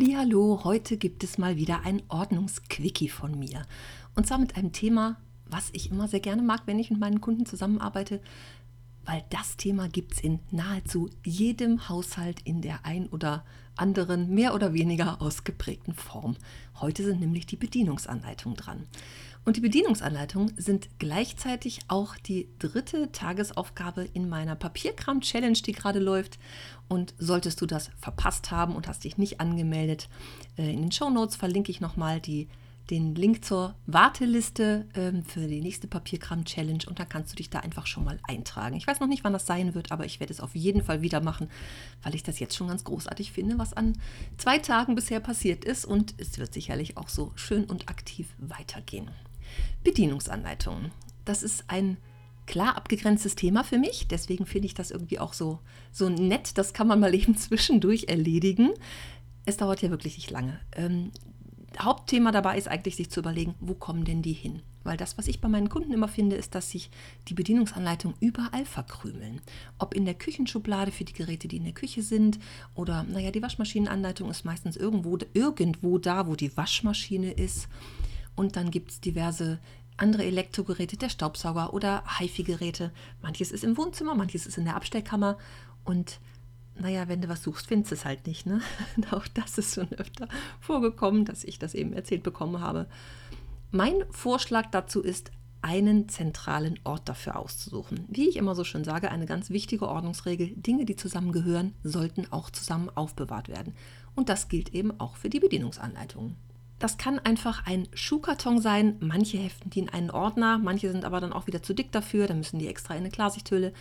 Hallo, heute gibt es mal wieder ein Ordnungsquickie von mir. Und zwar mit einem Thema, was ich immer sehr gerne mag, wenn ich mit meinen Kunden zusammenarbeite, weil das Thema gibt es in nahezu jedem Haushalt in der ein oder anderen, mehr oder weniger ausgeprägten Form. Heute sind nämlich die Bedienungsanleitungen dran. Und die Bedienungsanleitungen sind gleichzeitig auch die dritte Tagesaufgabe in meiner Papierkram-Challenge, die gerade läuft. Und solltest du das verpasst haben und hast dich nicht angemeldet, äh, in den Show Notes verlinke ich nochmal die den Link zur Warteliste ähm, für die nächste Papierkram-Challenge und dann kannst du dich da einfach schon mal eintragen. Ich weiß noch nicht, wann das sein wird, aber ich werde es auf jeden Fall wieder machen, weil ich das jetzt schon ganz großartig finde, was an zwei Tagen bisher passiert ist und es wird sicherlich auch so schön und aktiv weitergehen. Bedienungsanleitungen. Das ist ein klar abgegrenztes Thema für mich, deswegen finde ich das irgendwie auch so, so nett. Das kann man mal eben zwischendurch erledigen. Es dauert ja wirklich nicht lange. Ähm, Hauptthema dabei ist eigentlich, sich zu überlegen, wo kommen denn die hin? Weil das, was ich bei meinen Kunden immer finde, ist, dass sich die Bedienungsanleitungen überall verkrümeln. Ob in der Küchenschublade für die Geräte, die in der Küche sind, oder, naja, die Waschmaschinenanleitung ist meistens irgendwo, irgendwo da, wo die Waschmaschine ist. Und dann gibt es diverse andere Elektrogeräte, der Staubsauger oder HiFi-Geräte. Manches ist im Wohnzimmer, manches ist in der Abstellkammer. Und naja, wenn du was suchst, findest du es halt nicht. Ne? Auch das ist schon öfter vorgekommen, dass ich das eben erzählt bekommen habe. Mein Vorschlag dazu ist, einen zentralen Ort dafür auszusuchen. Wie ich immer so schön sage, eine ganz wichtige Ordnungsregel, Dinge, die zusammengehören, sollten auch zusammen aufbewahrt werden. Und das gilt eben auch für die Bedienungsanleitungen. Das kann einfach ein Schuhkarton sein. Manche heften die in einen Ordner, manche sind aber dann auch wieder zu dick dafür, dann müssen die extra in eine Klarsichthülle.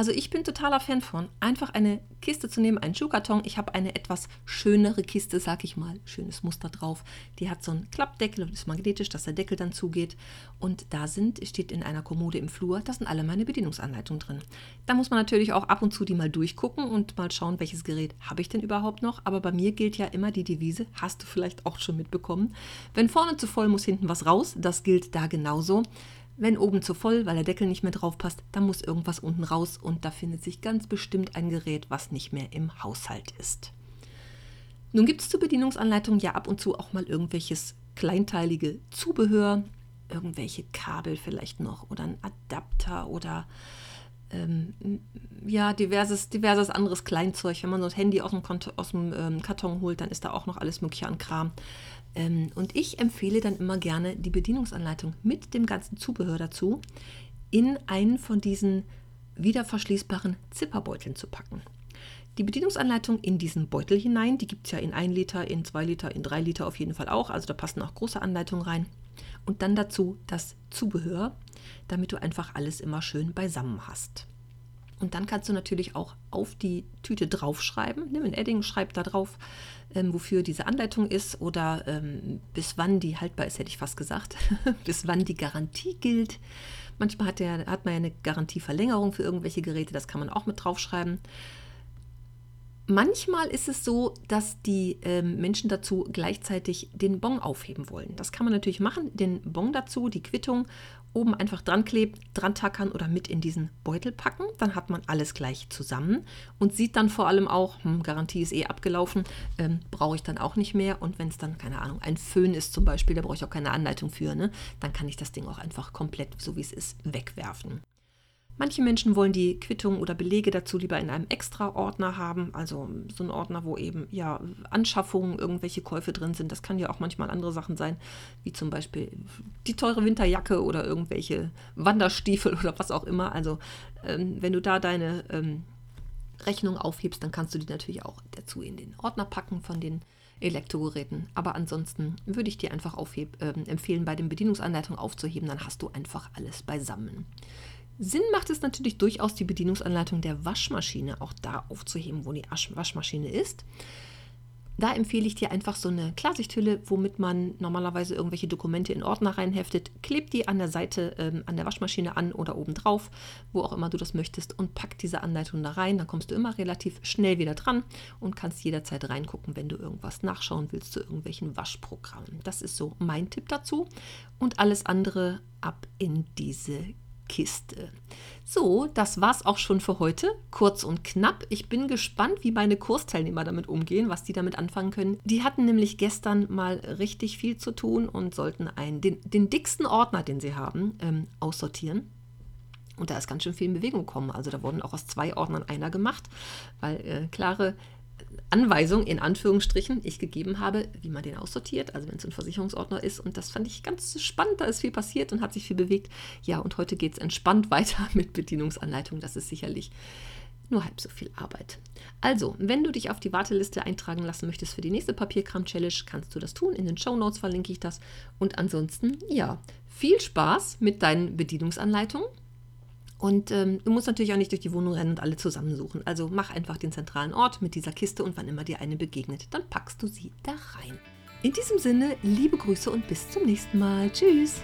Also ich bin totaler Fan von, einfach eine Kiste zu nehmen, einen Schuhkarton. Ich habe eine etwas schönere Kiste, sag ich mal, schönes Muster drauf. Die hat so einen Klappdeckel und ist magnetisch, dass der Deckel dann zugeht. Und da sind, steht in einer Kommode im Flur, da sind alle meine Bedienungsanleitungen drin. Da muss man natürlich auch ab und zu die mal durchgucken und mal schauen, welches Gerät habe ich denn überhaupt noch. Aber bei mir gilt ja immer die Devise, hast du vielleicht auch schon mitbekommen. Wenn vorne zu voll, muss hinten was raus. Das gilt da genauso. Wenn oben zu voll, weil der Deckel nicht mehr drauf passt, dann muss irgendwas unten raus und da findet sich ganz bestimmt ein Gerät, was nicht mehr im Haushalt ist. Nun gibt es zur Bedienungsanleitung ja ab und zu auch mal irgendwelches kleinteilige Zubehör, irgendwelche Kabel vielleicht noch oder ein Adapter oder ähm, ja, diverses, diverses anderes Kleinzeug. Wenn man so ein Handy aus dem, aus dem ähm, Karton holt, dann ist da auch noch alles Mögliche an Kram. Ähm, und ich empfehle dann immer gerne die Bedienungsanleitung mit dem ganzen Zubehör dazu in einen von diesen wiederverschließbaren Zipperbeuteln zu packen. Die Bedienungsanleitung in diesen Beutel hinein, die gibt es ja in 1 Liter, in 2 Liter, in 3 Liter auf jeden Fall auch. Also da passen auch große Anleitungen rein. Und dann dazu das Zubehör, damit du einfach alles immer schön beisammen hast. Und dann kannst du natürlich auch auf die Tüte draufschreiben. Nimm ein Edding, schreib da drauf, ähm, wofür diese Anleitung ist oder ähm, bis wann die haltbar ist, hätte ich fast gesagt. bis wann die Garantie gilt. Manchmal hat, der, hat man ja eine Garantieverlängerung für irgendwelche Geräte, das kann man auch mit draufschreiben. Manchmal ist es so, dass die ähm, Menschen dazu gleichzeitig den Bon aufheben wollen. Das kann man natürlich machen, den Bon dazu, die Quittung oben einfach dran klebt, dran tackern oder mit in diesen Beutel packen. Dann hat man alles gleich zusammen und sieht dann vor allem auch, hm, Garantie ist eh abgelaufen, ähm, brauche ich dann auch nicht mehr. Und wenn es dann, keine Ahnung, ein Föhn ist zum Beispiel, da brauche ich auch keine Anleitung für, ne? dann kann ich das Ding auch einfach komplett, so wie es ist, wegwerfen. Manche Menschen wollen die Quittung oder Belege dazu lieber in einem Extra-Ordner haben, also so ein Ordner, wo eben ja Anschaffungen, irgendwelche Käufe drin sind. Das kann ja auch manchmal andere Sachen sein, wie zum Beispiel die teure Winterjacke oder irgendwelche Wanderstiefel oder was auch immer. Also ähm, wenn du da deine ähm, Rechnung aufhebst, dann kannst du die natürlich auch dazu in den Ordner packen von den Elektrogeräten. Aber ansonsten würde ich dir einfach aufheb, äh, empfehlen, bei den Bedienungsanleitungen aufzuheben, dann hast du einfach alles beisammen. Sinn macht es natürlich durchaus, die Bedienungsanleitung der Waschmaschine auch da aufzuheben, wo die Waschmaschine ist. Da empfehle ich dir einfach so eine Klarsichthülle, womit man normalerweise irgendwelche Dokumente in Ordner reinheftet. Kleb die an der Seite ähm, an der Waschmaschine an oder oben drauf, wo auch immer du das möchtest, und pack diese Anleitung da rein. Dann kommst du immer relativ schnell wieder dran und kannst jederzeit reingucken, wenn du irgendwas nachschauen willst zu irgendwelchen Waschprogrammen. Das ist so mein Tipp dazu. Und alles andere ab in diese Kiste. So, das war's auch schon für heute. Kurz und knapp. Ich bin gespannt, wie meine Kursteilnehmer damit umgehen, was die damit anfangen können. Die hatten nämlich gestern mal richtig viel zu tun und sollten einen, den, den dicksten Ordner, den sie haben, ähm, aussortieren. Und da ist ganz schön viel in Bewegung gekommen. Also da wurden auch aus zwei Ordnern einer gemacht, weil äh, klare Anweisung in Anführungsstrichen ich gegeben habe, wie man den aussortiert, also wenn es ein Versicherungsordner ist. Und das fand ich ganz spannend, da ist viel passiert und hat sich viel bewegt. Ja, und heute geht es entspannt weiter mit Bedienungsanleitung. Das ist sicherlich nur halb so viel Arbeit. Also, wenn du dich auf die Warteliste eintragen lassen möchtest für die nächste Papierkram-Challenge, kannst du das tun. In den Show Notes verlinke ich das. Und ansonsten, ja, viel Spaß mit deinen Bedienungsanleitungen. Und ähm, du musst natürlich auch nicht durch die Wohnung rennen und alle zusammensuchen. Also mach einfach den zentralen Ort mit dieser Kiste und wann immer dir eine begegnet, dann packst du sie da rein. In diesem Sinne, liebe Grüße und bis zum nächsten Mal. Tschüss!